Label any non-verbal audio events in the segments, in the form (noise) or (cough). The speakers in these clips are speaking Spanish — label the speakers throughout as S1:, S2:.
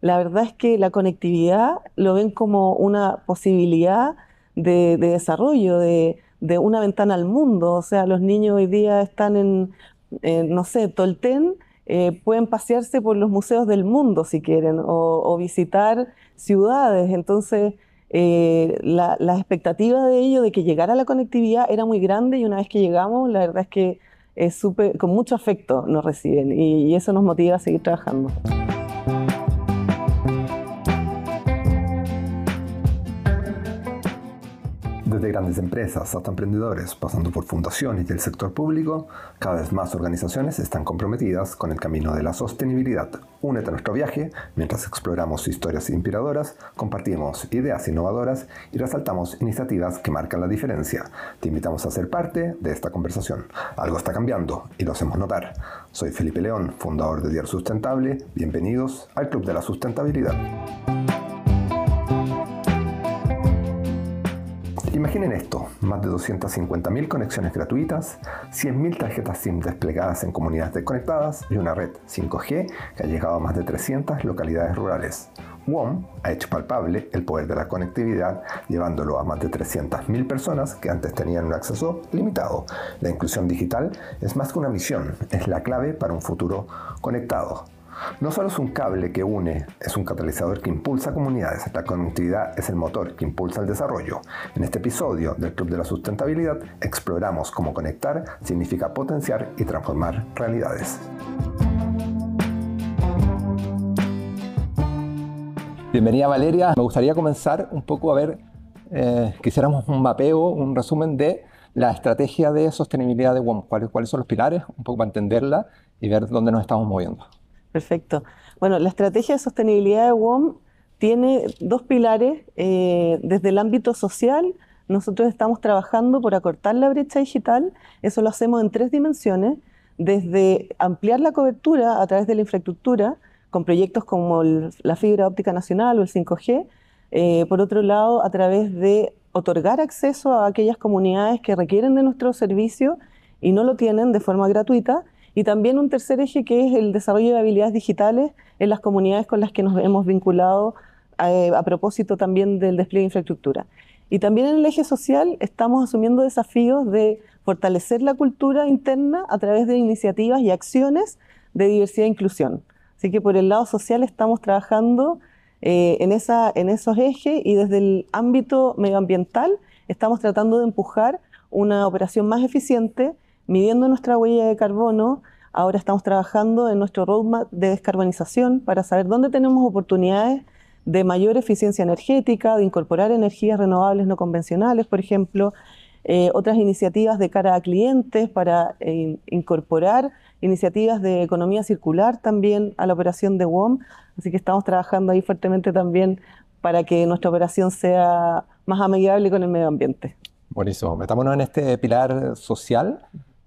S1: la verdad es que la conectividad lo ven como una posibilidad de, desarrollo, de, una ventana al mundo. O sea, los niños hoy día están en, no sé, Tolten, eh, pueden pasearse por los museos del mundo si quieren, o, visitar ciudades. Entonces, eh, la, expectativa de ello, de que llegara la conectividad, era muy grande y una vez que llegamos, la verdad es que es con mucho afecto nos reciben y eso nos motiva a seguir trabajando.
S2: Grandes empresas hasta emprendedores, pasando por fundaciones y el sector público, cada vez más organizaciones están comprometidas con el camino de la sostenibilidad. Únete a nuestro viaje mientras exploramos historias inspiradoras, compartimos ideas innovadoras y resaltamos iniciativas que marcan la diferencia. Te invitamos a ser parte de esta conversación. Algo está cambiando y lo hacemos notar. Soy Felipe León, fundador de Diario Sustentable. Bienvenidos al Club de la Sustentabilidad. Imaginen esto, más de 250.000 conexiones gratuitas, 100.000 tarjetas SIM desplegadas en comunidades conectadas y una red 5G que ha llegado a más de 300 localidades rurales. WOM ha hecho palpable el poder de la conectividad, llevándolo a más de 300.000 personas que antes tenían un acceso limitado. La inclusión digital es más que una misión, es la clave para un futuro conectado. No solo es un cable que une, es un catalizador que impulsa comunidades. La conectividad es el motor que impulsa el desarrollo. En este episodio del Club de la Sustentabilidad exploramos cómo conectar significa potenciar y transformar realidades. Bienvenida Valeria. Me gustaría comenzar un poco a ver, eh, quisiéramos un mapeo, un resumen de la estrategia de sostenibilidad de WOM. ¿Cuáles son los pilares? Un poco para entenderla y ver dónde nos estamos moviendo.
S1: Perfecto. Bueno, la estrategia de sostenibilidad de WOM tiene dos pilares. Eh, desde el ámbito social, nosotros estamos trabajando por acortar la brecha digital. Eso lo hacemos en tres dimensiones. Desde ampliar la cobertura a través de la infraestructura, con proyectos como la fibra óptica nacional o el 5G. Eh, por otro lado, a través de otorgar acceso a aquellas comunidades que requieren de nuestro servicio y no lo tienen de forma gratuita y también un tercer eje que es el desarrollo de habilidades digitales en las comunidades con las que nos hemos vinculado eh, a, propósito también del despliegue de infraestructura. Y también en el eje social estamos asumiendo desafíos de fortalecer la cultura interna a través de iniciativas y acciones de diversidad e inclusión. Así que por el lado social estamos trabajando eh, en, esa, en esos ejes y desde el ámbito medioambiental estamos tratando de empujar una operación más eficiente midiendo nuestra huella de carbono. Ahora estamos trabajando en nuestro roadmap de descarbonización para saber dónde tenemos oportunidades de mayor eficiencia energética, de incorporar energías renovables no convencionales, por ejemplo, eh, otras iniciativas de cara a clientes para eh, incorporar iniciativas de economía circular también a la operación de WOM. Así que estamos trabajando ahí fuertemente también para que nuestra operación sea más amigable con el medio ambiente.
S2: Buenísimo. Metámonos en este pilar social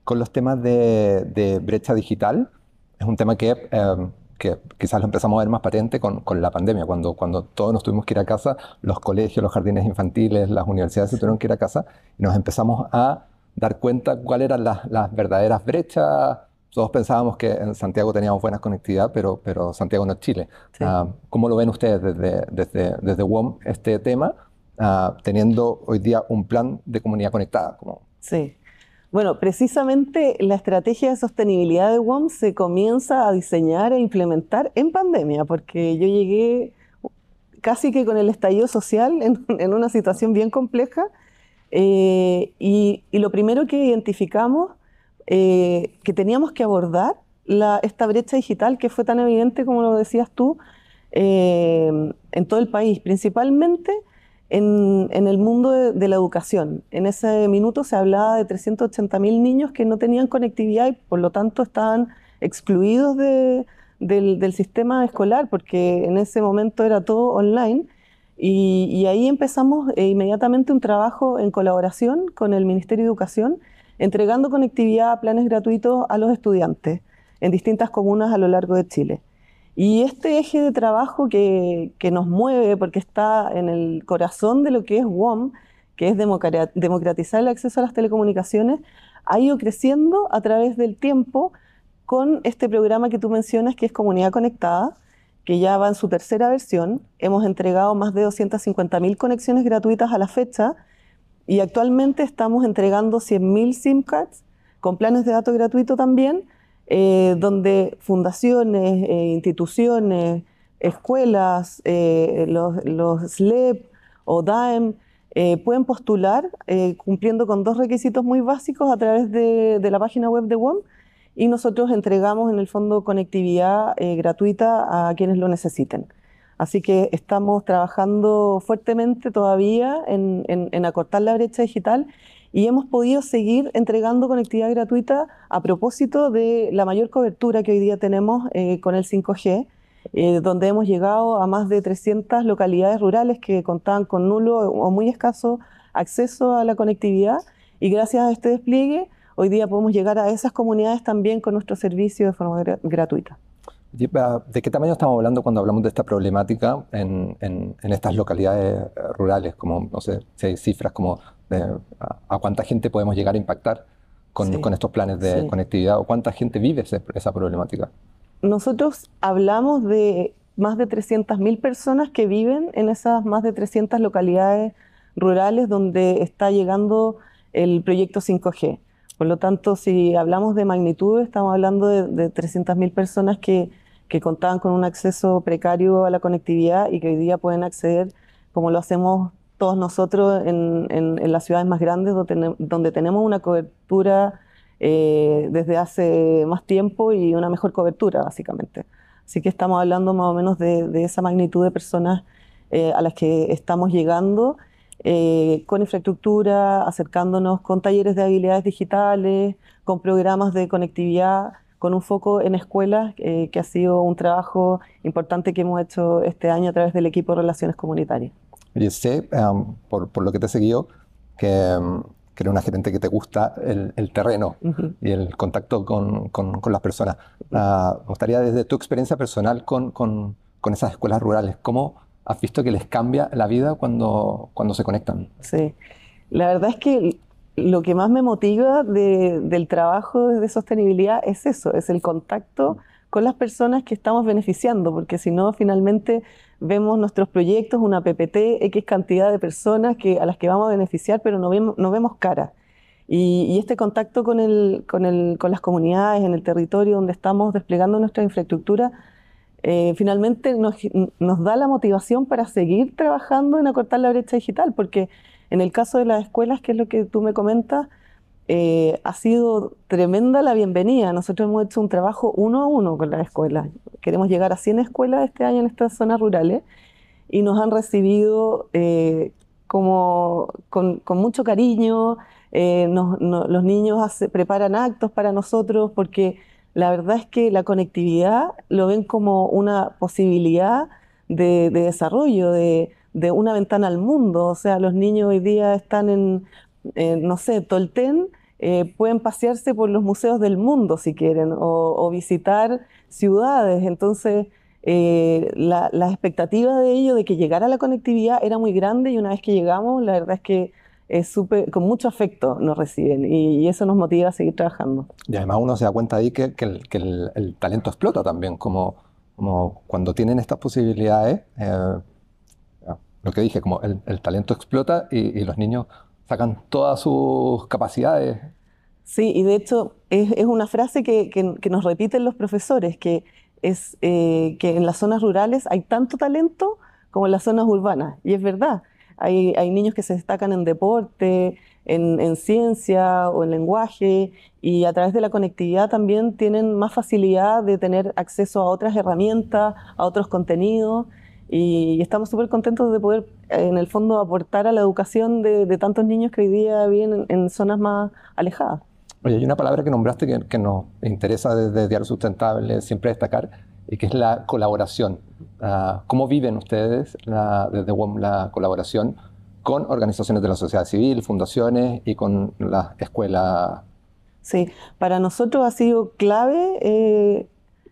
S2: con los temas de, brecha digital. Es un tema que, em, que, quizás lo empezamos a ver más patente con, con, la pandemia, cuando, cuando todos nos tuvimos que ir a casa, los colegios, los jardines infantiles, las universidades se tuvieron que ir a casa y nos empezamos a dar cuenta cuáles eran las, las verdaderas brechas. Todos pensábamos que en Santiago teníamos buena conectividad, pero, pero Santiago no es Chile. Ah, ¿Cómo lo ven ustedes desde, desde, desde WOM este tema, ah, teniendo hoy día un plan de comunidad conectada? Como...
S1: Sí, bueno, precisamente la estrategia de sostenibilidad de WOM se comienza a diseñar e implementar en pandemia, porque yo llegué casi que con el estallido social en, (laughs) una situación bien compleja eh, y, lo primero que identificamos eh, que teníamos que abordar esta brecha digital que fue tan evidente como lo decías tú eh, en todo el país, principalmente en, el mundo de, la educación. En ese minuto se hablaba de 380.000 niños que no tenían conectividad y por lo tanto estaban excluidos del, sistema escolar porque en ese momento era todo online. Y, ahí empezamos eh, inmediatamente un trabajo en colaboración con el Ministerio de Educación, entregando conectividad a planes gratuitos a los estudiantes en distintas comunas a lo largo de Chile. Y este eje de trabajo que, nos mueve, porque está en el corazón de lo que es WOM, que es democratizar el acceso a las telecomunicaciones, ha ido creciendo a través del tiempo con este programa que tú mencionas, que es Comunidad Conectada, que ya va en su tercera versión. Hemos entregado más de 250.000 conexiones gratuitas a la fecha y actualmente estamos entregando 100.000 SIM cards con planes de datos gratuito también, eh, donde fundaciones, eh, instituciones, escuelas, eh, los, los, SLEP o DAEM pueden postular cumpliendo con dos requisitos muy básicos a través de, la página web de WOM y nosotros entregamos en el fondo conectividad gratuita a quienes lo necesiten. Así que estamos trabajando fuertemente todavía en, acortar la brecha digital y hemos podido seguir entregando conectividad gratuita a propósito de la mayor cobertura que hoy día tenemos eh, con el 5G, eh, donde hemos llegado a más de 300 localidades rurales que contaban con nulo o muy escaso acceso a la conectividad y gracias a este despliegue hoy día podemos llegar a esas comunidades también con nuestro servicio de forma gratuita.
S3: ¿De qué tamaño estamos hablando cuando hablamos de esta problemática en, estas localidades eh, rurales? Como, no sé, si hay cifras como a, cuánta gente podemos llegar a impactar con, estos planes de conectividad o cuánta gente vive esa problemática.
S1: Nosotros hablamos de más de 300.000 personas que viven en esas más de 300 localidades rurales donde está llegando el proyecto 5G. Por lo tanto, si hablamos de magnitud, estamos hablando de, 300.000 personas que, contaban con un acceso precario a la conectividad y que hoy día pueden acceder, como lo hacemos todos nosotros en, las ciudades más grandes, donde, tenemos una cobertura eh, desde hace más tiempo y una mejor cobertura, básicamente. Así que estamos hablando más o menos de, esa magnitud de personas eh, a las que estamos llegando eh, con infraestructura, acercándonos con talleres de habilidades digitales, con programas de conectividad, con un foco en escuelas, que ha sido un trabajo importante que hemos hecho este año a través del equipo de Relaciones Comunitarias.
S3: Yo sé, um, por, por, lo que te he seguido, que, um, que, eres una gerente que te gusta el, el terreno y el contacto con, con, con las personas. Uh, me gustaría, desde tu experiencia personal con, con esas escuelas rurales, ¿cómo has visto que les cambia la vida cuando, cuando se conectan.
S1: Sí, la verdad es que lo que más me motiva del trabajo de sostenibilidad es eso, es el contacto con las personas que estamos beneficiando, porque si no, finalmente vemos nuestros proyectos, una PPT, X cantidad de personas que, a las que vamos a beneficiar, pero no vemos, no vemos cara. Y, este contacto con, el, con, el, con las comunidades en el territorio donde estamos desplegando nuestra infraestructura eh, finalmente nos, da la motivación para seguir trabajando en acortar la brecha digital, porque en el caso de las escuelas, que es lo que tú me comentas, eh, ha sido tremenda la bienvenida. Nosotros hemos hecho un trabajo uno a uno con las escuelas. Queremos llegar a 100 escuelas este año en estas zonas rurales y nos han recibido eh, como, con, mucho cariño. los niños preparan actos para nosotros porque la verdad es que la conectividad lo ven como una posibilidad de, desarrollo, de, una ventana al mundo. O sea, los niños hoy día están en, no sé, Tolten, eh, pueden pasearse por los museos del mundo si quieren, o, visitar ciudades. Entonces, eh, la, la, expectativa de ello, de que llegara la conectividad, era muy grande y una vez que llegamos, la verdad es que es con mucho afecto nos reciben y, eso nos motiva a seguir trabajando.
S3: Y además uno se da cuenta ahí que, el, talento explota también, como, como cuando tienen estas posibilidades, eh, lo que dije, como el, talento explota y, los niños sacan todas sus capacidades.
S1: Sí, y de hecho es, una frase que, nos repiten los profesores, que es eh, que en las zonas rurales hay tanto talento como en las zonas urbanas, y es verdad. Hay, niños que se destacan en deporte, en, ciencia o en lenguaje y a través de la conectividad también tienen más facilidad de tener acceso a otras herramientas, a otros contenidos y, estamos súper contentos de poder en el fondo aportar a la educación de, tantos niños que hoy día viven en, zonas más alejadas.
S3: Oye, hay una palabra que nombraste que, que nos interesa desde Diario Sustentable siempre destacar, y que es la colaboración. Ah, ¿Cómo viven ustedes desde WOM la colaboración con organizaciones de la sociedad civil, fundaciones y con la escuela?
S1: Sí, para nosotros ha sido clave eh,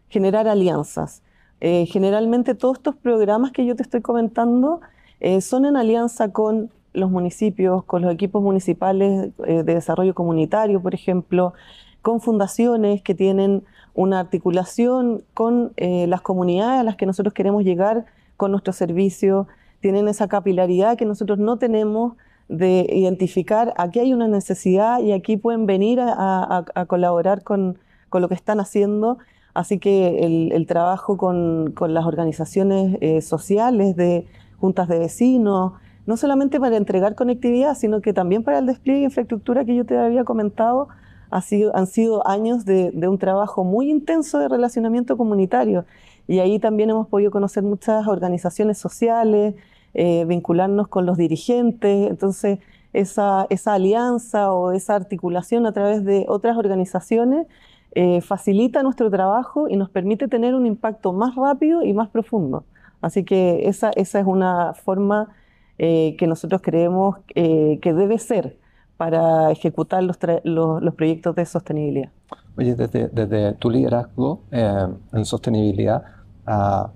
S1: generar alianzas. Eh, generalmente todos estos programas que yo te estoy comentando eh, son en alianza con los municipios, con los equipos municipales de desarrollo comunitario, por ejemplo, con fundaciones que tienen una articulación con eh, las comunidades a las que nosotros queremos llegar con nuestro servicio, tienen esa capilaridad que nosotros no tenemos de identificar aquí hay una necesidad y aquí pueden venir a, colaborar con, lo que están haciendo. Así que el, trabajo con, las organizaciones eh, sociales de juntas de vecinos, no solamente para entregar conectividad, sino que también para el despliegue de infraestructura que yo te había comentado, han sido años de, un trabajo muy intenso de relacionamiento comunitario. Y ahí también hemos podido conocer muchas organizaciones sociales, eh, vincularnos con los dirigentes. Entonces, esa, esa, alianza o esa articulación a través de otras organizaciones eh, facilita nuestro trabajo y nos permite tener un impacto más rápido y más profundo. Así que esa, esa es una forma eh, que nosotros creemos que debe ser para ejecutar los, los, proyectos de sostenibilidad.
S2: Oye, desde, tu liderazgo en sostenibilidad, ah,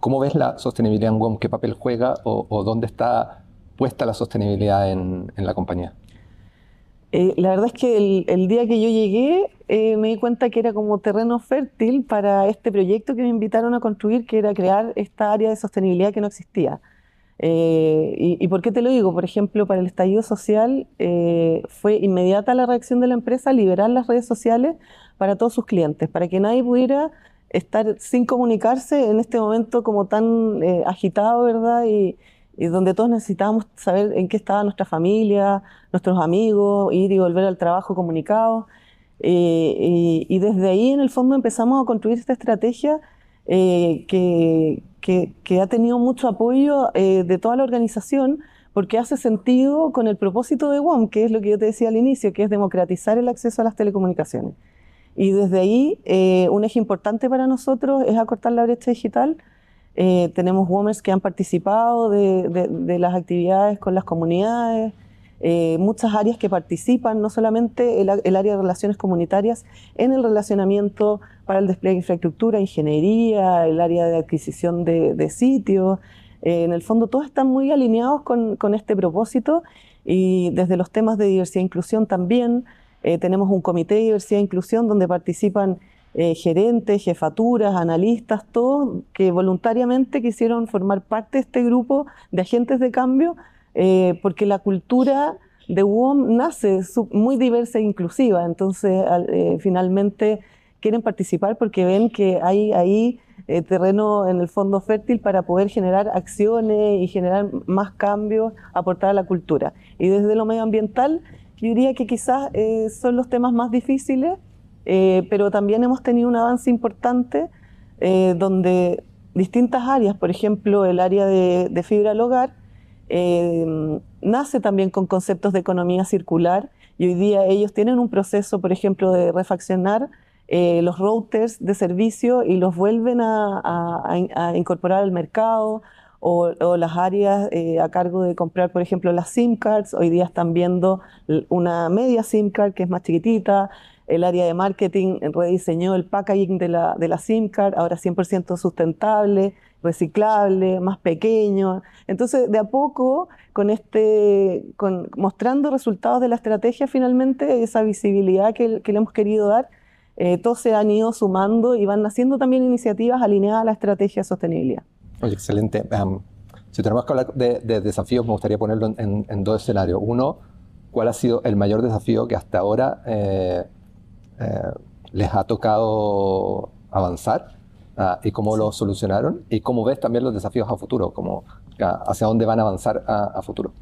S2: ¿Cómo ves la sostenibilidad en WOM? ¿Qué papel juega o, dónde está puesta la sostenibilidad en, la compañía?
S1: Eh, la verdad es que el, día que yo llegué eh, me di cuenta que era como terreno fértil para este proyecto que me invitaron a construir, que era crear esta área de sostenibilidad que no existía. Eh, y, por qué te lo digo? Por ejemplo, para el estallido social fue inmediata la reacción de la empresa liberar las redes sociales para todos sus clientes, para que nadie pudiera estar sin comunicarse en este momento como tan agitado, ¿verdad? Donde todos necesitábamos saber en qué estaba nuestra familia, nuestros amigos, ir y volver al trabajo comunicados. Eh, y, desde ahí, en el fondo, empezamos a construir esta estrategia eh, que, que, ha tenido mucho apoyo de toda la organización porque hace sentido con el propósito de WOM, que es lo que yo te decía al inicio, que es democratizar el acceso a las telecomunicaciones. Y desde ahí, eh, un eje importante para nosotros es acortar la brecha digital. Eh, tenemos WOMers que han participado de, las actividades con las comunidades, eh, muchas áreas que participan, no solamente el, área de relaciones comunitarias, en el relacionamiento para el despliegue de infraestructura, ingeniería, el área de adquisición de, sitios. en el fondo, todos están muy alineados con, con este propósito y desde los temas de diversidad e inclusión también. Eh, tenemos un comité de diversidad e inclusión donde participan eh, gerentes, jefaturas, analistas, todos que voluntariamente quisieron formar parte de este grupo de agentes de cambio, eh, porque la cultura de WOM nace muy diversa e inclusiva. Entonces, finalmente quieren participar porque ven que hay ahí terreno en el fondo fértil para poder generar acciones y generar más cambios, aportar a la cultura. Y desde lo medioambiental, yo diría que quizás eh, son los temas más difíciles, eh, pero también hemos tenido un avance importante eh, donde distintas áreas, por ejemplo, el área de, fibra al hogar, nace también con conceptos de economía circular y hoy día ellos tienen un proceso, por ejemplo, de refaccionar los routers de servicio y los vuelven a incorporar al mercado o, las áreas eh, a cargo de comprar, por ejemplo, las SIM cards. Hoy día están viendo una media SIM card que es más chiquitita. El área de marketing rediseñó el packaging de la, de la SIM card, ahora 100% sustentable, reciclable, más pequeño. Entonces, de a poco, con este, con, mostrando resultados de la estrategia, finalmente, esa visibilidad que, le hemos querido dar, eh, todos se han ido sumando y van haciendo también iniciativas alineadas a la estrategia de sostenibilidad.
S2: Oye, excelente. si tenemos que hablar de, desafíos, me gustaría ponerlo en, dos escenarios. Uno, ¿cuál ha sido el mayor desafío que hasta ahora eh, les ha tocado avanzar? Ah, y cómo lo solucionaron y cómo ves también los desafíos a futuro, como, hacia dónde van a avanzar a, futuro.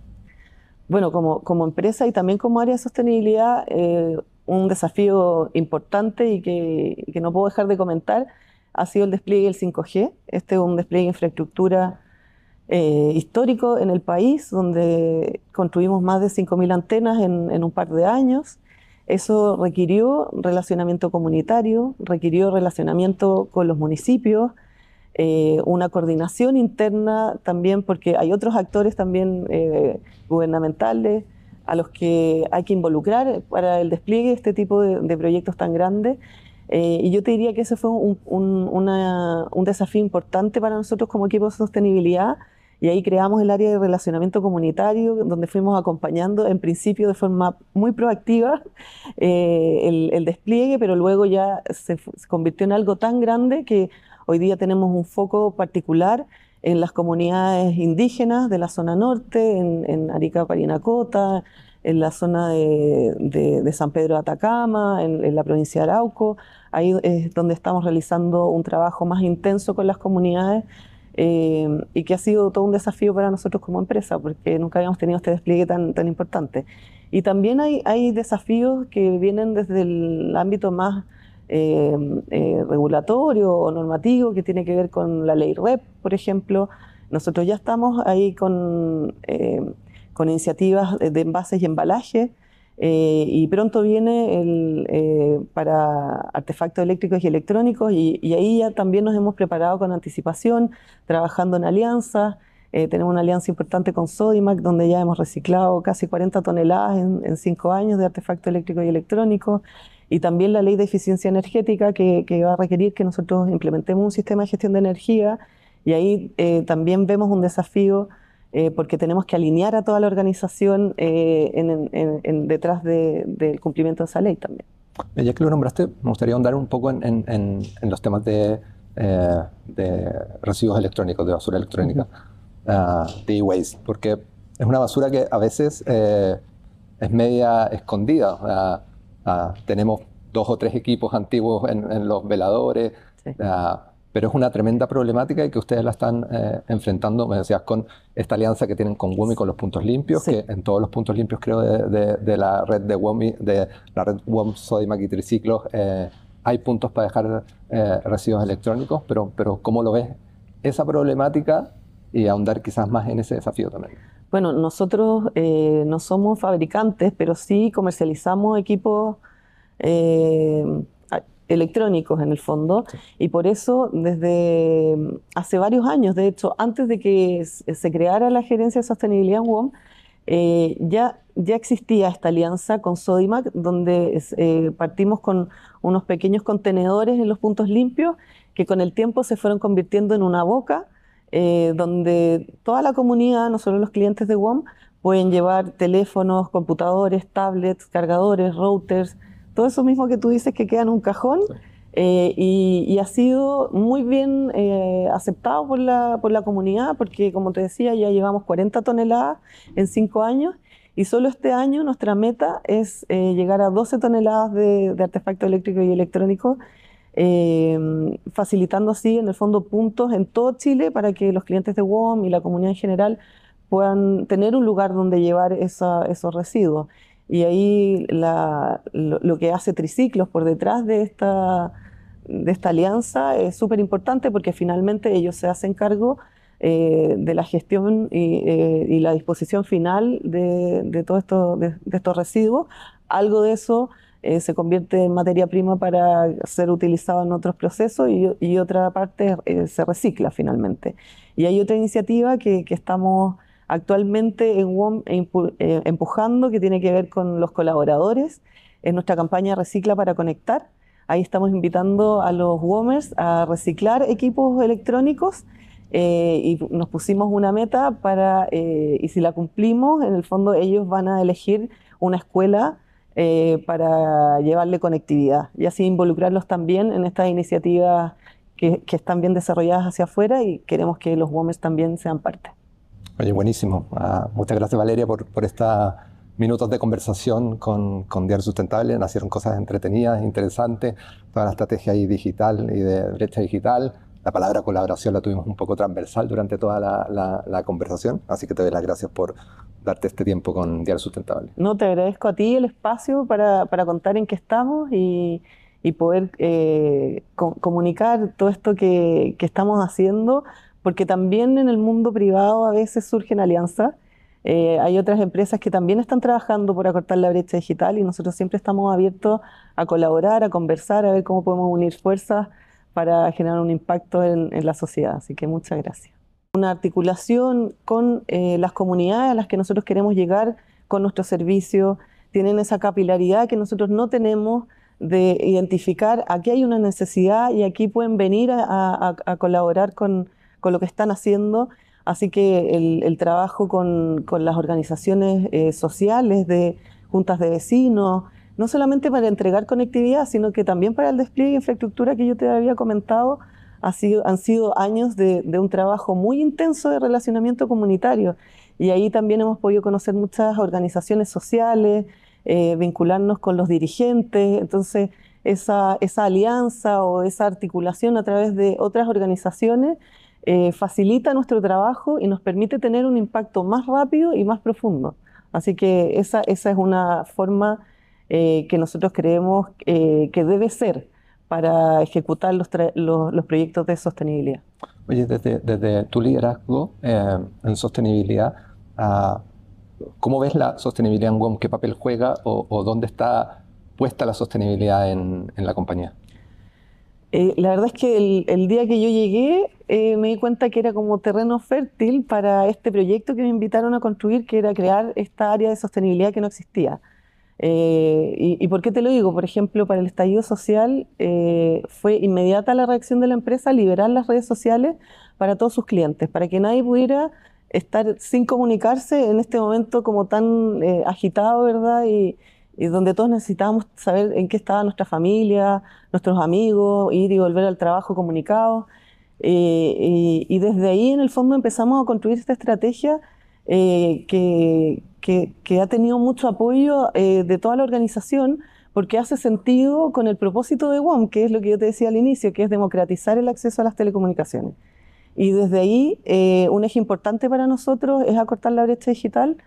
S1: Bueno, como, como, empresa y también como área de sostenibilidad, eh, un desafío importante y que, que, no puedo dejar de comentar ha sido el despliegue del 5G. Este es un despliegue de infraestructura eh, histórico en el país, donde construimos más de 5.000 antenas en, un par de años. Eso requirió relacionamiento comunitario, requirió relacionamiento con los municipios, eh, una coordinación interna también, porque hay otros actores también eh, gubernamentales a los que hay que involucrar para el despliegue de este tipo de proyectos tan grandes. Eh, y yo te diría que ese fue un, desafío importante para nosotros como equipo de sostenibilidad, y ahí creamos el área de relacionamiento comunitario, donde fuimos acompañando en principio de forma muy proactiva (laughs) eh, el, despliegue, pero luego ya se, convirtió en algo tan grande que hoy día tenemos un foco particular en las comunidades indígenas de la zona norte, en, Arica, Parinacota, en la zona de, San Pedro de Atacama, en, la provincia de Arauco. Ahí es donde estamos realizando un trabajo más intenso con las comunidades eh, y que ha sido todo un desafío para nosotros como empresa, porque nunca habíamos tenido este despliegue tan, tan importante. Y también hay, hay desafíos que vienen desde el ámbito más eh, eh, regulatorio o normativo, que tiene que ver con la ley REP, por ejemplo. Nosotros ya estamos ahí con, con iniciativas de envases y embalajes eh, y pronto viene eh, para artefactos eléctricos y electrónicos y, ahí ya también nos hemos preparado con anticipación, trabajando en alianzas. Eh, tenemos una alianza importante con Sodimac, donde ya hemos reciclado casi 40 toneladas en, cinco años de artefactos eléctricos y electrónicos. Y también la ley de eficiencia energética, que va a requerir que nosotros implementemos un sistema de gestión de energía. Y ahí también vemos un desafío eh, porque tenemos que alinear a toda la organización eh, en, detrás del cumplimiento de esa ley también.
S3: Ya que lo nombraste, me gustaría ahondar un poco en, los temas de, eh, de, residuos electrónicos, de basura electrónica, ah, de e-waste, porque es una basura que a veces es media escondida. Ah, tenemos dos o tres equipos antiguos en, los veladores. Ah, pero es una tremenda problemática y que ustedes la están eh, enfrentando, me decías, con esta alianza que tienen con WOMI con los puntos limpios, que en todos los puntos limpios creo de, la red de WOMI, de la red WOM Sodimac y Triciclos, eh, hay puntos para dejar eh, residuos electrónicos, pero, pero ¿cómo lo ves esa problemática y ahondar quizás más en ese desafío también?
S1: Bueno, nosotros no somos fabricantes, pero sí comercializamos equipos electrónicos en el fondo. Y por eso desde mm, hace varios años, de hecho antes de que se creara la gerencia de sostenibilidad en WOM, eh, ya, ya existía esta alianza con Sodimac donde eh, partimos con unos pequeños contenedores en los puntos limpios que con el tiempo se fueron convirtiendo en una boca eh, donde toda la comunidad, no solo los clientes de WOM, pueden llevar teléfonos, computadores, tablets, cargadores, routers, todo eso mismo que tú dices que queda en un cajón. Eh, y, ha sido muy bien eh, aceptado por la, por la comunidad porque, como te decía, ya llevamos 40 toneladas en 5 años y solo este año nuestra meta es eh, llegar a 12 toneladas de, de artefactos eléctricos y electrónicos, facilitando así en el fondo puntos en todo Chile para que los clientes de WOM y la comunidad en general puedan tener un lugar donde llevar esos residuos. Y ahí lo, que hace Triciclos por detrás de esta, de esta alianza es súper importante porque finalmente ellos se hacen cargo eh, de la gestión eh, y, la disposición final de, de todos esto, de, estos residuos. Algo de eso eh, se convierte en materia prima para ser utilizado en otros procesos y, y otra parte se recicla finalmente. Y hay otra iniciativa que, que estamos actualmente en WOM eh, empujando, que tiene que ver con los colaboradores, en nuestra campaña Recicla para Conectar. Ahí estamos invitando a los WOMers a reciclar equipos electrónicos eh, y nos pusimos una meta para, eh, y si la cumplimos, en el fondo ellos van a elegir una escuela para llevarle conectividad y así involucrarlos también en estas iniciativas que, que están bien desarrolladas hacia afuera y queremos que los WOMers también sean parte.
S3: Oye, buenísimo. Ah, muchas gracias Valeria por, por estos minutos de conversación con, con Diario Sustentable. Nacieron cosas entretenidas, interesantes, toda la estrategia ahí digital y de brecha digital. La palabra colaboración la tuvimos un poco transversal durante toda la, la, conversación, así que te doy las gracias por darte este tiempo con Diario Sustentable.
S1: No, te agradezco a ti el espacio para, para contar en qué estamos y, y poder eh, comunicar todo esto que, que estamos haciendo porque también en el mundo privado a veces surgen alianzas. Eh, hay otras empresas que también están trabajando por acortar la brecha digital y nosotros siempre estamos abiertos a colaborar, a conversar, a ver cómo podemos unir fuerzas para generar un impacto en, la sociedad. Así que muchas gracias. Una articulación con eh, las comunidades a las que nosotros queremos llegar con nuestro servicio, tienen esa capilaridad que nosotros no tenemos de identificar aquí hay una necesidad y aquí pueden venir a colaborar con, con lo que están haciendo. Así que el, trabajo con, las organizaciones eh, sociales de juntas de vecinos, no solamente para entregar conectividad, sino que también para el despliegue de infraestructura que yo te había comentado, ha sido, han sido años de, un trabajo muy intenso de relacionamiento comunitario. Y ahí también hemos podido conocer muchas organizaciones sociales, eh, vincularnos con los dirigentes. Entonces, esa, esa alianza o esa articulación a través de otras organizaciones eh, facilita nuestro trabajo y nos permite tener un impacto más rápido y más profundo. Así que esa, esa es una forma eh, que nosotros creemos eh, que debe ser para ejecutar los, los, proyectos de sostenibilidad.
S3: Oye, desde, desde tu liderazgo en sostenibilidad, ah, ¿cómo ves la sostenibilidad en WOM? ¿Qué papel juega o, o dónde está puesta la sostenibilidad en, en la compañía?
S1: Eh, la verdad es que el, día que yo llegué eh, me di cuenta que era como terreno fértil para este proyecto que me invitaron a construir, que era crear esta área de sostenibilidad que no existía. Eh, y, por qué te lo digo? Por ejemplo, para el estallido social fue inmediata la reacción de la empresa liberar las redes sociales para todos sus clientes, para que nadie pudiera estar sin comunicarse en este momento como tan agitado, ¿verdad? Y donde todos necesitábamos saber en qué estaba nuestra familia, nuestros amigos, ir y volver al trabajo comunicados. Eh, y, desde ahí, en el fondo, empezamos a construir esta estrategia eh, que, que, ha tenido mucho apoyo eh, de toda la organización, porque hace sentido con el propósito de WOM, que es lo que yo te decía al inicio, que es democratizar el acceso a las telecomunicaciones. Y desde ahí, un eje importante para nosotros es acortar la brecha digital,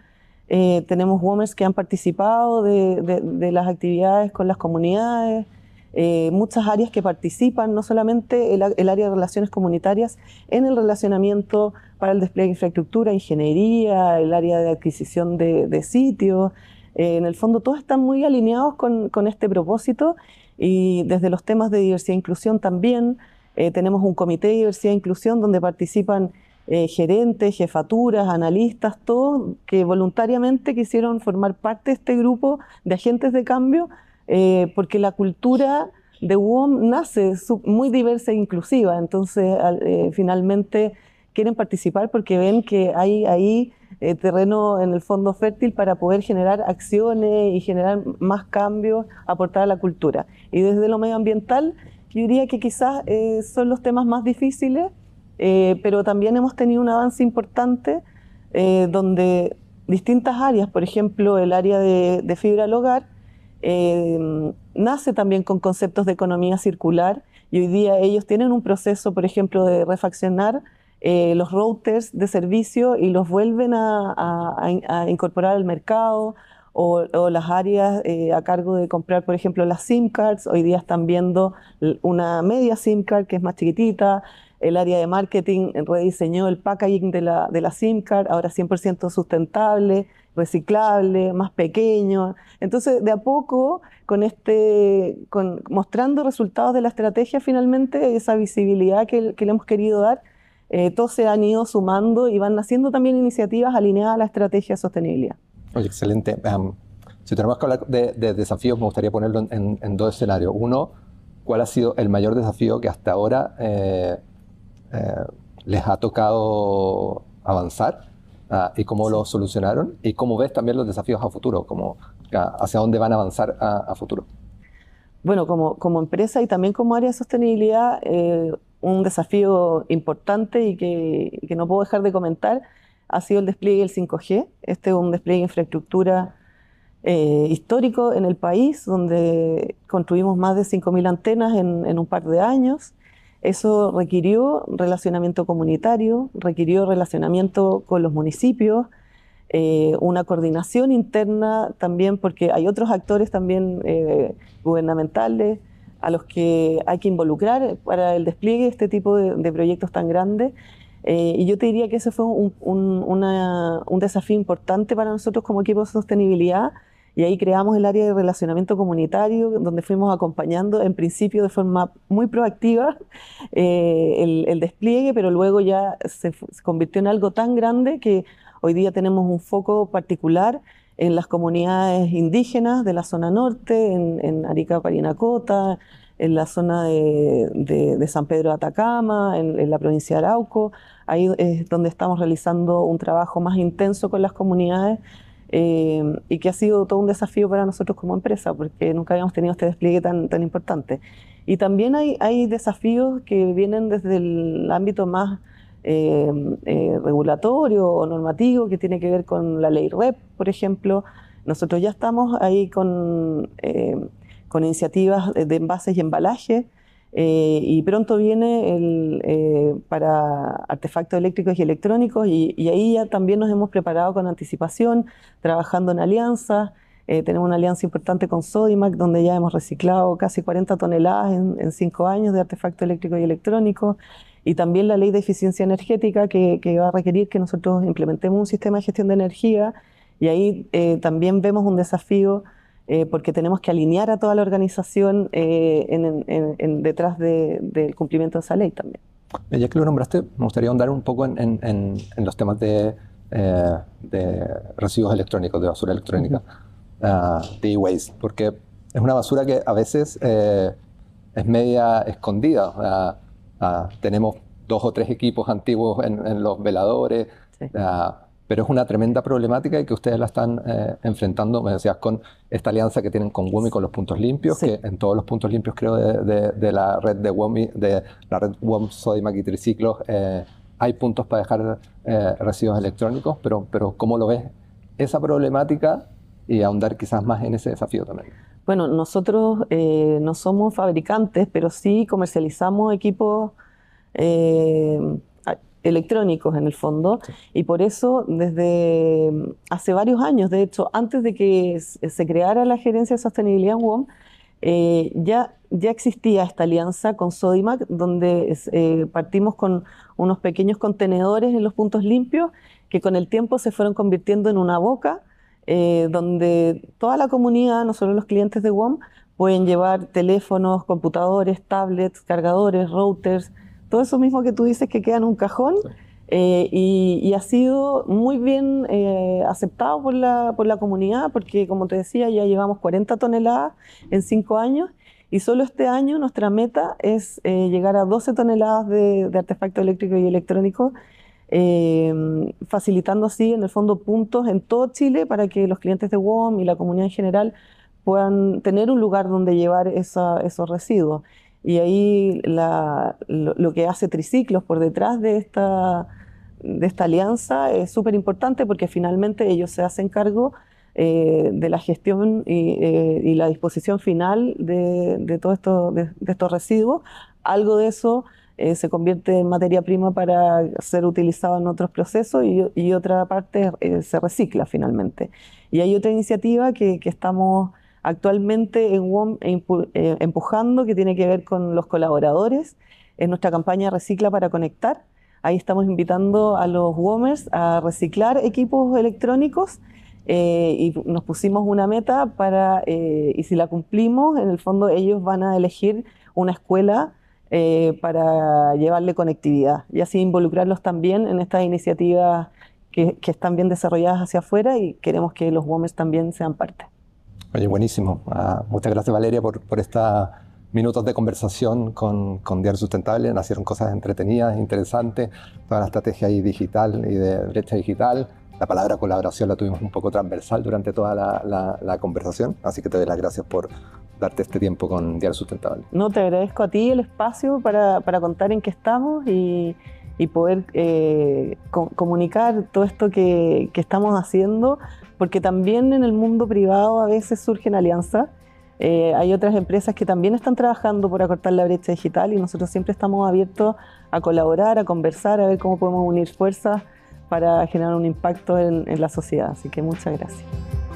S1: eh, tenemos WOMers que han participado de, las actividades con las comunidades, eh, muchas áreas que participan, no solamente el, área de relaciones comunitarias, en el relacionamiento para el despliegue de infraestructura, ingeniería, el área de adquisición de, sitios. Eh, en el fondo, todos están muy alineados con, con, este propósito y desde los temas de diversidad e inclusión también. tenemos un comité de diversidad e inclusión donde participan eh, gerentes, jefaturas, analistas, todos que voluntariamente quisieron formar parte de este grupo de agentes de cambio, eh, porque la cultura de WOM nace muy diversa e inclusiva, entonces eh, finalmente quieren participar porque ven que hay ahí terreno en el fondo fértil para poder generar acciones y generar más cambios, aportar a la cultura. Y desde lo medioambiental, yo diría que quizás son los temas más difíciles, eh, pero también hemos tenido un avance importante eh, donde distintas áreas, por ejemplo el área de, fibra al hogar, eh, nace también con conceptos de economía circular y hoy día ellos tienen un proceso, por ejemplo, de refaccionar los routers de servicio y los vuelven a, incorporar al mercado o, o las áreas a cargo de comprar, por ejemplo, las SIM cards. Hoy día están viendo una media SIM card que es más chiquitita, el área de marketing rediseñó el packaging de la, de la SIM card, ahora 100% sustentable, reciclable, más pequeño. Entonces, de a poco, con este, con, mostrando resultados de la estrategia, finalmente, esa visibilidad que, le hemos querido dar, eh, todos se han ido sumando y van haciendo también iniciativas alineadas a la estrategia de sostenibilidad.
S3: Oye, excelente. si tenemos que hablar de, desafíos, me gustaría ponerlo en, dos escenarios. Uno, ¿cuál ha sido el mayor desafío que hasta ahora eh, eh, les ha tocado avanzar ah, y cómo lo solucionaron y cómo ves también los desafíos a futuro, como, hacia dónde van a avanzar a, futuro.
S1: Bueno, como, como, empresa y también como área de sostenibilidad, eh, un desafío importante y que, que, no puedo dejar de comentar ha sido el despliegue del 5G. Este es un despliegue de infraestructura eh, histórico en el país, donde construimos más de 5.000 antenas en, en un par de años. Eso requirió relacionamiento comunitario, requirió relacionamiento con los municipios, eh, una coordinación interna también, porque hay otros actores también eh, gubernamentales a los que hay que involucrar para el despliegue de este tipo de, proyectos tan grandes. Eh, y yo te diría que ese fue un, un desafío importante para nosotros como equipo de sostenibilidad, y ahí creamos el área de relacionamiento comunitario, donde fuimos acompañando en principio de forma muy proactiva eh, el, despliegue, pero luego ya se, convirtió en algo tan grande que hoy día tenemos un foco particular en las comunidades indígenas de la zona norte, en, Arica, Parinacota, en la zona de, San Pedro de Atacama, en, la provincia de Arauco. Ahí es donde estamos realizando un trabajo más intenso con las comunidades eh, y que ha sido todo un desafío para nosotros como empresa, porque nunca habíamos tenido este despliegue tan, tan importante. Y también hay, hay desafíos que vienen desde el ámbito más eh, eh, regulatorio o normativo, que tiene que ver con la ley REP, por ejemplo. Nosotros ya estamos ahí con, con iniciativas de envases y embalajes eh, y pronto viene eh, para artefactos eléctricos y electrónicos y, ahí ya también nos hemos preparado con anticipación, trabajando en alianzas. Eh, tenemos una alianza importante con Sodimac, donde ya hemos reciclado casi 40 toneladas en, cinco años de artefactos eléctricos y electrónicos. Y también la ley de eficiencia energética, que, que va a requerir que nosotros implementemos un sistema de gestión de energía. Y ahí también vemos un desafío eh, porque tenemos que alinear a toda la organización eh, en, detrás del cumplimiento de esa ley también.
S3: Ya que lo nombraste, me gustaría ahondar un poco en, los temas de, eh, de, residuos electrónicos, de basura electrónica, ah, de e-waste, porque es una basura que a veces es media escondida. Ah, tenemos dos o tres equipos antiguos en, los veladores. Ah, pero es una tremenda problemática y que ustedes la están eh, enfrentando, me decías, con esta alianza que tienen con WOMI con los puntos limpios, que en todos los puntos limpios creo de, la red de WOMI, de la red WOM Sodimac y Triciclos, eh, hay puntos para dejar eh, residuos electrónicos, pero, pero ¿cómo lo ves esa problemática y ahondar quizás más en ese desafío también?
S1: Bueno, nosotros no somos fabricantes, pero sí comercializamos equipos electrónicos en el fondo y por eso desde mm, hace varios años, de hecho, antes de que se creara la gerencia de sostenibilidad en WOM, eh, ya, ya existía esta alianza con Sodimac, donde eh, partimos con unos pequeños contenedores en los puntos limpios que con el tiempo se fueron convirtiendo en una boca eh, donde toda la comunidad, no solo los clientes de WOM, pueden llevar teléfonos, computadores, tablets, cargadores, routers, todo eso mismo que tú dices que queda en un cajón. Eh, y, ha sido muy bien eh, aceptado por la, por la comunidad porque, como te decía, ya llevamos 40 toneladas en 5 años y solo este año nuestra meta es eh, llegar a 12 toneladas de, de artefactos eléctricos y electrónicos, facilitando así en el fondo puntos en todo Chile para que los clientes de WOM y la comunidad en general puedan tener un lugar donde llevar esos residuos. Y ahí lo, que hace Triciclos por detrás de esta, de esta alianza es súper importante porque finalmente ellos se hacen cargo eh, de la gestión eh, y, la disposición final de, de de, estos residuos. Algo de eso eh, se convierte en materia prima para ser utilizado en otros procesos y, y otra parte se recicla finalmente. Y hay otra iniciativa que, que estamos actualmente en WOM eh, empujando, que tiene que ver con los colaboradores, en nuestra campaña Recicla para Conectar. Ahí estamos invitando a los WOMers a reciclar equipos electrónicos eh, y nos pusimos una meta para, eh, y si la cumplimos, en el fondo ellos van a elegir una escuela para llevarle conectividad y así involucrarlos también en estas iniciativas que, que están bien desarrolladas hacia afuera y queremos que los WOMers también sean parte.
S3: Oye, buenísimo. Ah, muchas gracias Valeria por, por estos minutos de conversación con, con Diario Sustentable. Nacieron cosas entretenidas, interesantes, toda la estrategia digital y de brecha digital. La palabra colaboración la tuvimos un poco transversal durante toda la, la, conversación, así que te doy las gracias por darte este tiempo con Diario Sustentable.
S1: No, te agradezco a ti el espacio para, para contar en qué estamos y, y poder eh, comunicar todo esto que, que estamos haciendo porque también en el mundo privado a veces surgen alianzas. Eh, hay otras empresas que también están trabajando por acortar la brecha digital y nosotros siempre estamos abiertos a colaborar, a conversar, a ver cómo podemos unir fuerzas para generar un impacto en, en la sociedad. Así que muchas gracias.